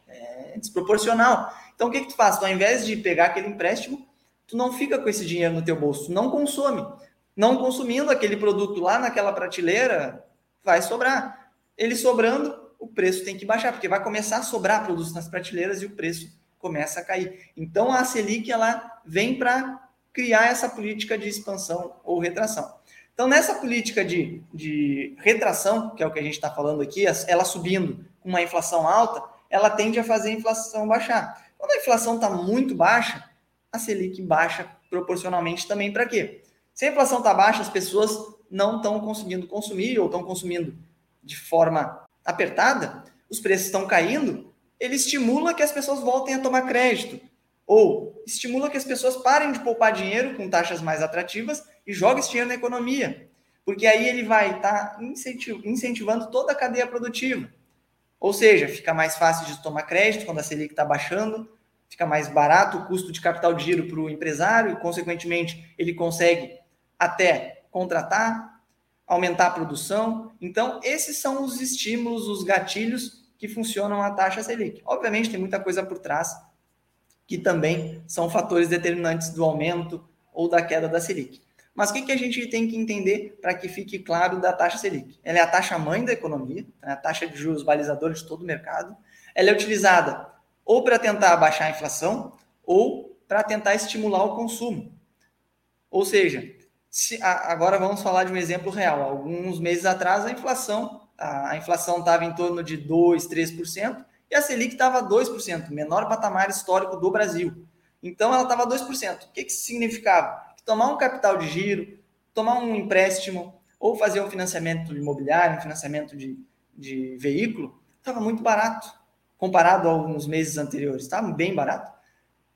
é desproporcional. Então o que, que tu faz? Ao invés de pegar aquele empréstimo, tu não fica com esse dinheiro no teu bolso, tu não consome. Não consumindo aquele produto lá naquela prateleira, vai sobrar. Ele sobrando, o preço tem que baixar, porque vai começar a sobrar produtos nas prateleiras e o preço começa a cair. Então a Selic ela vem para criar essa política de expansão ou retração. Então, nessa política de, de retração, que é o que a gente está falando aqui, ela subindo com uma inflação alta, ela tende a fazer a inflação baixar. Quando a inflação está muito baixa, a Selic baixa proporcionalmente também para quê? Se a inflação está baixa, as pessoas não estão conseguindo consumir ou estão consumindo de forma apertada, os preços estão caindo, ele estimula que as pessoas voltem a tomar crédito. Ou estimula que as pessoas parem de poupar dinheiro com taxas mais atrativas e joguem esse dinheiro na economia. Porque aí ele vai estar tá incentivando toda a cadeia produtiva. Ou seja, fica mais fácil de tomar crédito quando a Selic está baixando, fica mais barato o custo de capital de giro para o empresário e, consequentemente, ele consegue até contratar, aumentar a produção. Então, esses são os estímulos, os gatilhos que funcionam a taxa Selic. Obviamente, tem muita coisa por trás que também são fatores determinantes do aumento ou da queda da Selic. Mas o que, que a gente tem que entender para que fique claro da taxa Selic? Ela é a taxa mãe da economia, é a taxa de juros balizadora de todo o mercado. Ela é utilizada ou para tentar abaixar a inflação ou para tentar estimular o consumo. Ou seja, se, agora vamos falar de um exemplo real. Alguns meses atrás, a inflação a inflação estava em torno de 2%, 3%, e a Selic estava 2%, menor patamar histórico do Brasil. Então ela estava 2%. O que, que significava? Tomar um capital de giro, tomar um empréstimo, ou fazer um financiamento imobiliário, um financiamento de, de veículo, estava muito barato, comparado a alguns meses anteriores. Estava bem barato.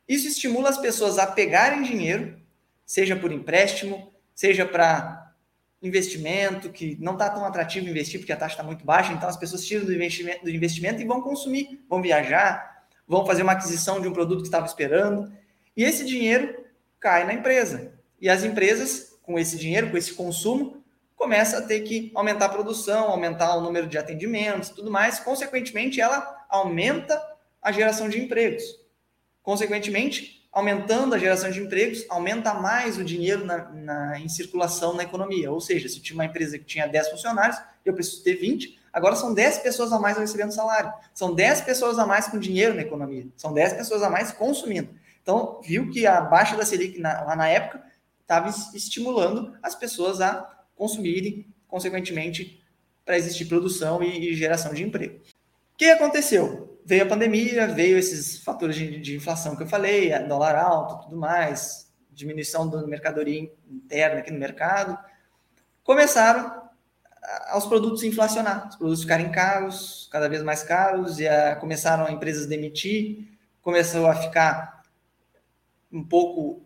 Isso estimula as pessoas a pegarem dinheiro, seja por empréstimo, seja para investimento, que não está tão atrativo investir porque a taxa está muito baixa, então as pessoas tiram do investimento, do investimento e vão consumir, vão viajar, vão fazer uma aquisição de um produto que estava esperando, e esse dinheiro cai na empresa. E as empresas, com esse dinheiro, com esse consumo, começam a ter que aumentar a produção, aumentar o número de atendimentos, tudo mais. Consequentemente, ela aumenta a geração de empregos. Consequentemente, aumentando a geração de empregos, aumenta mais o dinheiro na, na, em circulação na economia. Ou seja, se tinha uma empresa que tinha 10 funcionários, eu preciso ter 20, agora são 10 pessoas a mais recebendo salário. São 10 pessoas a mais com dinheiro na economia. São 10 pessoas a mais consumindo. Então, viu que a baixa da Selic na, lá na época estava estimulando as pessoas a consumirem, consequentemente, para existir produção e, e geração de emprego. O que aconteceu? veio a pandemia, veio esses fatores de, de inflação que eu falei, dólar alto, tudo mais, diminuição da mercadoria interna aqui no mercado, começaram aos produtos inflacionar, os produtos ficarem caros, cada vez mais caros, e a, começaram empresas a demitir, começou a ficar um pouco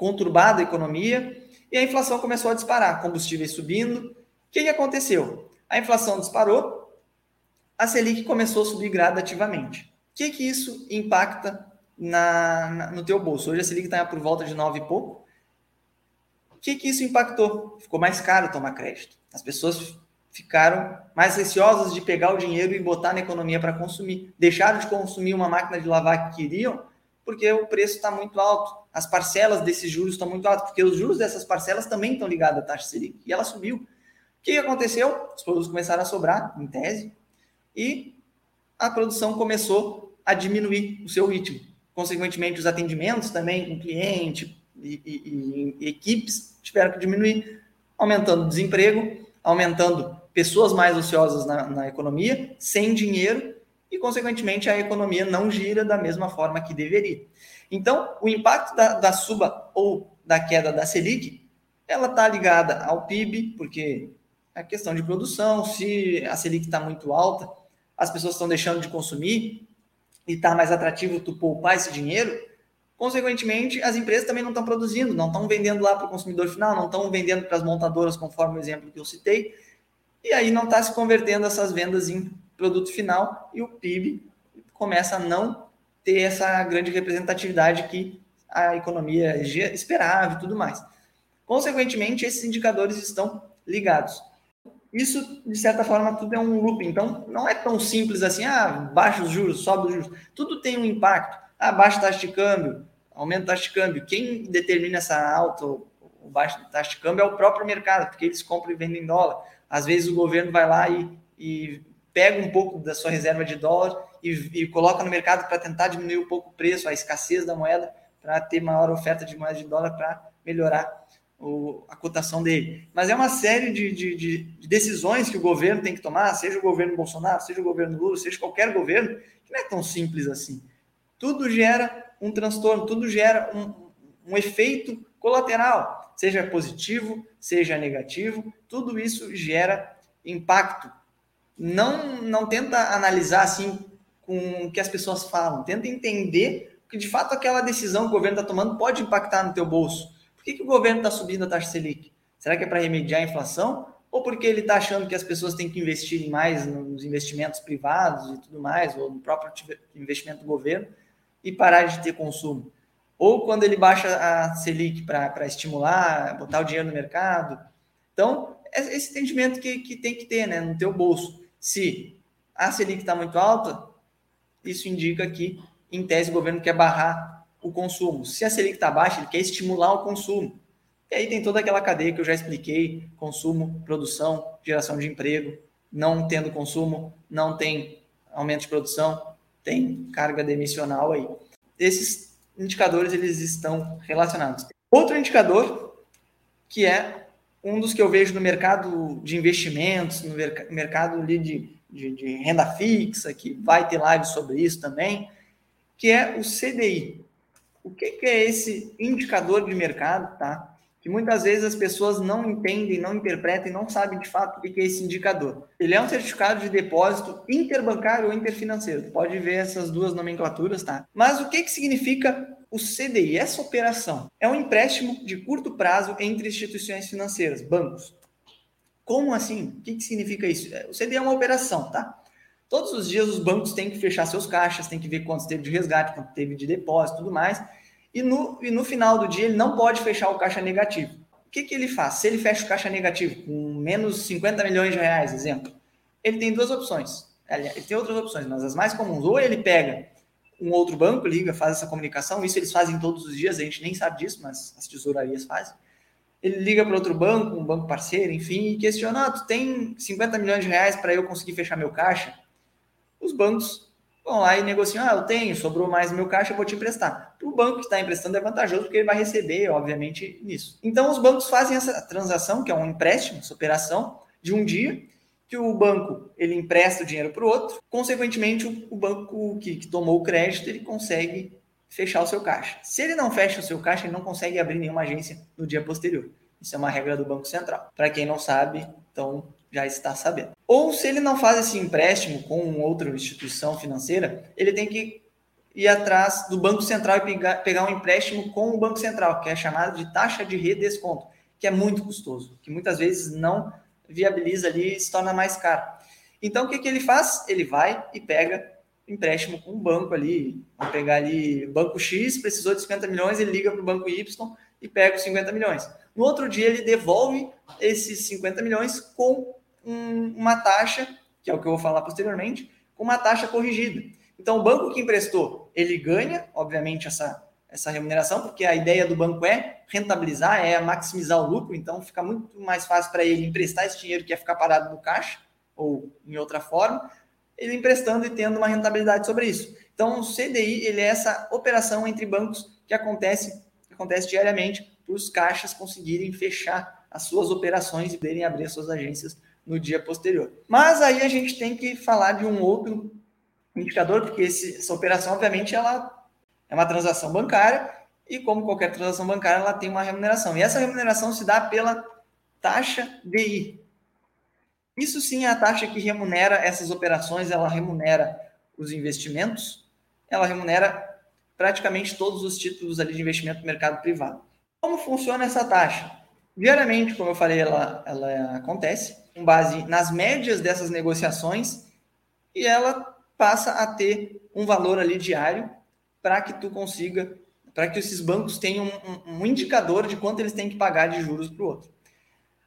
conturbada a economia, e a inflação começou a disparar, combustíveis subindo. O que, que aconteceu? A inflação disparou, a Selic começou a subir gradativamente. O que, que isso impacta na, na, no teu bolso? Hoje a Selic está por volta de 9 e pouco. O que, que isso impactou? Ficou mais caro tomar crédito. As pessoas ficaram mais receosas de pegar o dinheiro e botar na economia para consumir. Deixaram de consumir uma máquina de lavar que queriam porque o preço está muito alto. As parcelas desses juros estão muito altas, porque os juros dessas parcelas também estão ligados à taxa Selic. E ela subiu. O que aconteceu? Os produtos começaram a sobrar, em tese, e a produção começou a diminuir o seu ritmo. Consequentemente, os atendimentos também com cliente e, e, e equipes tiveram que diminuir, aumentando o desemprego, aumentando pessoas mais ociosas na, na economia, sem dinheiro, e, consequentemente, a economia não gira da mesma forma que deveria. Então, o impacto da, da suba ou da queda da Selic, ela está ligada ao PIB, porque a questão de produção, se a Selic está muito alta, as pessoas estão deixando de consumir e está mais atrativo tu poupar esse dinheiro, consequentemente, as empresas também não estão produzindo, não estão vendendo lá para o consumidor final, não estão vendendo para as montadoras, conforme o exemplo que eu citei, e aí não está se convertendo essas vendas em produto final e o PIB começa a não ter essa grande representatividade que a economia esperava e tudo mais. Consequentemente, esses indicadores estão ligados. Isso, de certa forma, tudo é um loop. Então, não é tão simples assim, ah, baixa os juros, sobe os juros. Tudo tem um impacto. Ah, baixa taxa de câmbio, aumenta taxa de câmbio. Quem determina essa alta ou baixa taxa de câmbio é o próprio mercado, porque eles compram e vendem dólar. Às vezes o governo vai lá e, e pega um pouco da sua reserva de dólar e, e coloca no mercado para tentar diminuir um pouco o preço, a escassez da moeda, para ter maior oferta de moeda de dólar para melhorar o, a cotação dele. Mas é uma série de, de, de, decisões que o governo tem que tomar, seja o governo Bolsonaro, seja o governo Lula, seja qualquer governo, que não é tão simples assim. Tudo gera um transtorno, tudo gera um, um efeito colateral, seja positivo, seja negativo, tudo isso gera impacto. Não, não tenta analisar assim com o que as pessoas falam, tenta entender que de fato aquela decisão que o governo está tomando pode impactar no teu bolso por que, que o governo está subindo a taxa Selic? Será que é para remediar a inflação? Ou porque ele está achando que as pessoas têm que investir mais nos investimentos privados e tudo mais, ou no próprio investimento do governo, e parar de ter consumo? Ou quando ele baixa a Selic para estimular, botar o dinheiro no mercado. Então, é esse entendimento que, que tem que ter né, no teu bolso. Se a Selic está muito alta, isso indica que, em tese, o governo quer barrar o consumo. Se a Selic está baixa, ele quer estimular o consumo. E aí tem toda aquela cadeia que eu já expliquei: consumo, produção, geração de emprego. Não tendo consumo, não tem aumento de produção, tem carga demissional aí. Esses indicadores eles estão relacionados. Outro indicador que é um dos que eu vejo no mercado de investimentos, no mercado ali de, de, de renda fixa, que vai ter live sobre isso também, que é o CDI, o que, que é esse indicador de mercado, tá? Que muitas vezes as pessoas não entendem, não interpretam e não sabem de fato o que, que é esse indicador. Ele é um certificado de depósito interbancário ou interfinanceiro. Pode ver essas duas nomenclaturas, tá? Mas o que, que significa o CDI, essa operação? É um empréstimo de curto prazo entre instituições financeiras, bancos. Como assim? O que, que significa isso? É, o CDI é uma operação, tá? Todos os dias os bancos têm que fechar seus caixas, têm que ver quanto teve de resgate, quanto teve de depósito tudo mais. E no, e no final do dia ele não pode fechar o caixa negativo. O que, que ele faz? Se ele fecha o caixa negativo com menos 50 milhões de reais, exemplo, ele tem duas opções. Ele tem outras opções, mas as mais comuns. Ou ele pega um outro banco, liga, faz essa comunicação. Isso eles fazem todos os dias, a gente nem sabe disso, mas as tesourarias fazem. Ele liga para outro banco, um banco parceiro, enfim, e questiona: ah, tu tem 50 milhões de reais para eu conseguir fechar meu caixa? Os bancos vão lá e negociam: ah, eu tenho, sobrou mais meu caixa, eu vou te emprestar. Para o banco que está emprestando é vantajoso, porque ele vai receber, obviamente, nisso. Então, os bancos fazem essa transação, que é um empréstimo, essa operação, de um dia, que o banco ele empresta o dinheiro para o outro, consequentemente o, banco que, que, tomou o crédito ele consegue fechar o seu caixa. Se ele não fecha o seu caixa, ele não consegue abrir nenhuma agência no dia posterior. Isso é uma regra do Banco Central. Para quem não sabe, então já está sabendo. Ou se ele não faz esse empréstimo com outra instituição financeira, ele tem que ir atrás do Banco Central e pegar, pegar um empréstimo com o Banco Central, que é chamado de taxa de redesconto, que é muito custoso, que muitas vezes não viabiliza ali e se torna mais caro. Então, o que, que ele faz? Ele vai e pega empréstimo com um banco ali. Vamos pegar ali, banco X precisou de 50 milhões, ele liga para o banco Y e pega os 50 milhões. No outro dia, ele devolve esses 50 milhões com um, uma taxa, que é o que eu vou falar posteriormente, com uma taxa corrigida. Então, o banco que emprestou, ele ganha, obviamente, essa, essa remuneração, porque a ideia do banco é rentabilizar, é maximizar o lucro, então fica muito mais fácil para ele emprestar esse dinheiro que é ficar parado no caixa, ou em outra forma, ele emprestando e tendo uma rentabilidade sobre isso. Então, o CDI, ele é essa operação entre bancos que acontece, acontece diariamente para os caixas conseguirem fechar as suas operações e poderem abrir as suas agências no dia posterior. Mas aí a gente tem que falar de um outro indicador, porque esse, essa operação, obviamente, ela é uma transação bancária e, como qualquer transação bancária, ela tem uma remuneração. E essa remuneração se dá pela taxa DI. Isso sim é a taxa que remunera essas operações, ela remunera os investimentos, ela remunera praticamente todos os títulos ali de investimento do mercado privado. Como funciona essa taxa? Diariamente, como eu falei, ela, ela acontece com base nas médias dessas negociações e ela passa a ter um valor ali diário para que tu consiga, para que esses bancos tenham um, um, indicador de quanto eles têm que pagar de juros para o outro.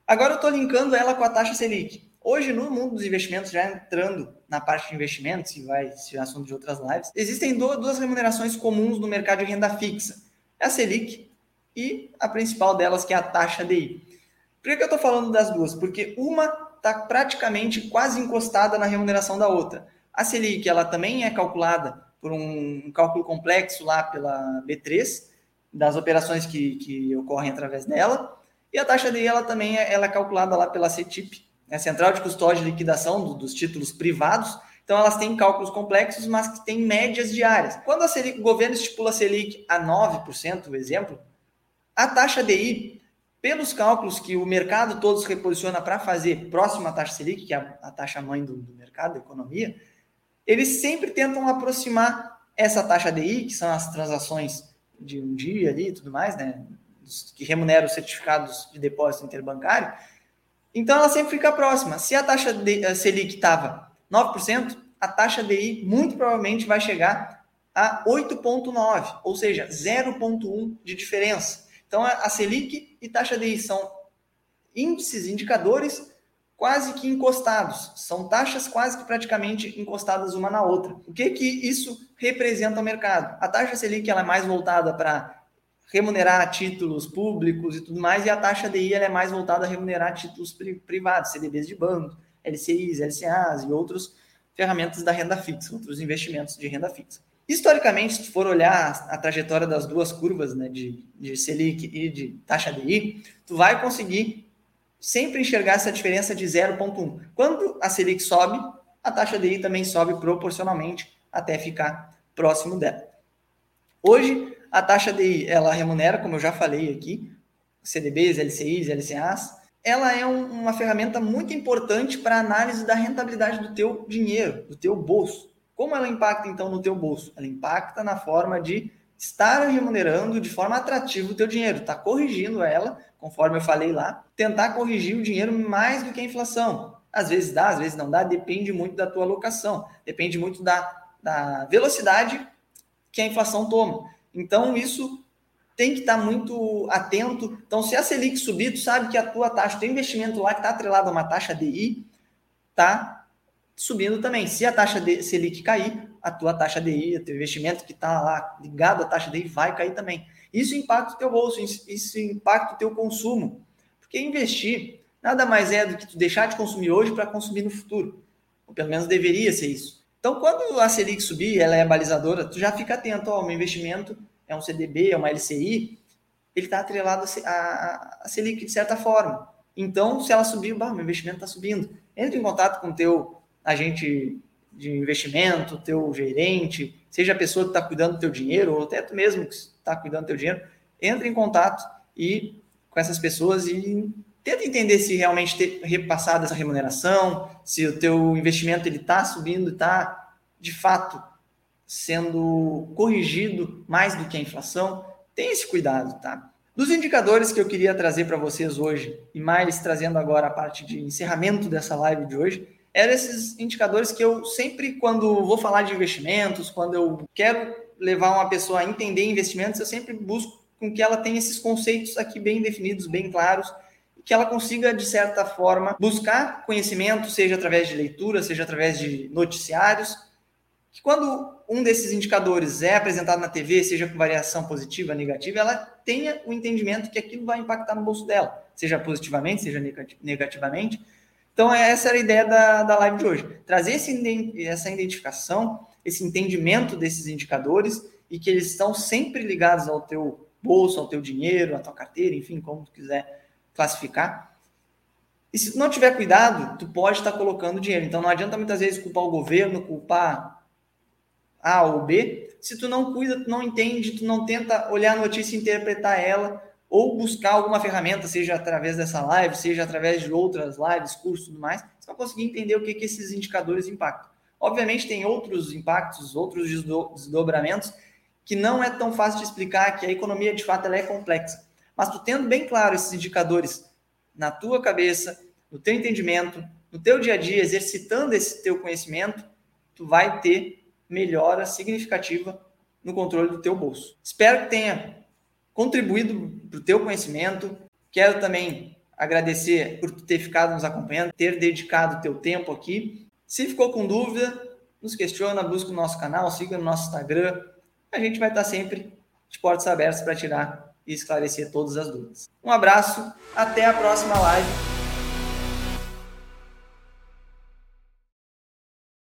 Agora eu estou linkando ela com a taxa Selic. Hoje, no mundo dos investimentos, já entrando na parte de investimentos, e vai ser assunto de outras lives, existem duas remunerações comuns no mercado de renda fixa. É a Selic e a principal delas, que é a taxa DI. Por que, que eu estou falando das duas? Porque uma está praticamente quase encostada na remuneração da outra. A Selic, ela também é calculada por um cálculo complexo lá pela B3, das operações que, que ocorrem através dela, e a taxa DI, ela também é, ela é calculada lá pela CETIP, né, Central de Custódia e Liquidação do, dos Títulos Privados, então elas têm cálculos complexos, mas que têm médias diárias. Quando a Selic, o governo estipula a Selic a 9%, por exemplo, a taxa DI, pelos cálculos que o mercado todo se reposiciona para fazer próximo à taxa Selic, que é a, a taxa mãe do, do, mercado, da economia, eles sempre tentam aproximar essa taxa DI, que são as transações de um dia ali e tudo mais, né, que remuneram os certificados de depósito interbancário, então ela sempre fica próxima. Se a taxa de, a Selic estava 9%, a taxa DI muito provavelmente vai chegar a 8,9%, ou seja, 0,1% de diferença. Então, a Selic e taxa DI são índices, indicadores quase que encostados, são taxas quase que praticamente encostadas uma na outra. O que que isso representa ao mercado? A taxa Selic ela é mais voltada para remunerar títulos públicos e tudo mais, e a taxa DI ela é mais voltada a remunerar títulos privados, CDBs de banco, LCIs, LCAs e outras ferramentas da renda fixa, outros investimentos de renda fixa. Historicamente, se for olhar a trajetória das duas curvas, né, de, de Selic e de taxa DI, tu vai conseguir sempre enxergar essa diferença de 0,1. Quando a Selic sobe, a taxa DI também sobe proporcionalmente até ficar próximo dela. Hoje, a taxa DI, ela remunera, como eu já falei aqui, CDBs, LCIs, LCAs, ela é um, uma ferramenta muito importante para análise da rentabilidade do teu dinheiro, do teu bolso. Como ela impacta então no teu bolso? Ela impacta na forma de estar remunerando de forma atrativa o teu dinheiro, está corrigindo ela, conforme eu falei lá, tentar corrigir o dinheiro mais do que a inflação. Às vezes dá, às vezes não dá, depende muito da tua alocação, depende muito da, da velocidade que a inflação toma. Então, isso tem que estar tá muito atento. Então, se a Selic subir, tu sabe que a tua taxa, teu investimento lá que está atrelado a uma taxa DI, está subindo também. Se a taxa de Selic cair, a tua taxa DI, o teu investimento que está lá ligado à taxa DI vai cair também. Isso impacta o teu bolso, isso impacta o teu consumo. Porque investir nada mais é do que tu deixar de consumir hoje para consumir no futuro. Ou pelo menos deveria ser isso. Então, quando a Selic subir, ela é balizadora, tu já fica atento, ó, o meu investimento é um CDB, é uma LCI, ele está atrelado a, a, Selic de certa forma. Então, se ela subir, bah, meu investimento está subindo. Entre em contato com o teu agente de investimento, teu gerente, seja a pessoa que está cuidando do teu dinheiro, ou até tu mesmo que está cuidando do teu dinheiro, entre em contato e com essas pessoas e tenta entender se realmente ter repassado essa remuneração, se o teu investimento ele está subindo, está de fato sendo corrigido mais do que a inflação. Tem esse cuidado, tá? Dos indicadores que eu queria trazer para vocês hoje, e mais trazendo agora a parte de encerramento dessa live de hoje, eram esses indicadores que eu sempre, quando vou falar de investimentos, quando eu quero levar uma pessoa a entender investimentos, eu sempre busco com que ela tenha esses conceitos aqui bem definidos, bem claros, que ela consiga, de certa forma, buscar conhecimento, seja através de leitura, seja através de noticiários, que quando um desses indicadores é apresentado na TV, seja com variação positiva, negativa, ela tenha o entendimento que aquilo vai impactar no bolso dela, seja positivamente, seja negativamente. Então, essa era a ideia da, da live de hoje. Trazer esse, essa identificação, esse entendimento desses indicadores e que eles estão sempre ligados ao teu bolso, ao teu dinheiro, à tua carteira, enfim, como tu quiser classificar. E se tu não tiver cuidado, tu pode estar colocando dinheiro. Então, não adianta muitas vezes culpar o governo, culpar a ou B, se tu não cuida, tu não entende, tu não tenta olhar a notícia e interpretar ela, ou buscar alguma ferramenta, seja através dessa live, seja através de outras lives, cursos e tudo mais, você vai conseguir entender o que, que esses indicadores impactam. Obviamente tem outros impactos, outros desdobramentos, que não é tão fácil de explicar, que a economia de fato ela é complexa. Mas tu tendo bem claro esses indicadores na tua cabeça, no teu entendimento, no teu dia a dia, exercitando esse teu conhecimento, tu vai ter melhora significativa no controle do teu bolso. Espero que tenha contribuído para o teu conhecimento. Quero também agradecer por ter ficado nos acompanhando, ter dedicado o teu tempo aqui. Se ficou com dúvida, nos questiona, busca o nosso canal, siga no nosso Instagram. A gente vai estar sempre de portas abertas para tirar e esclarecer todas as dúvidas. Um abraço, até a próxima live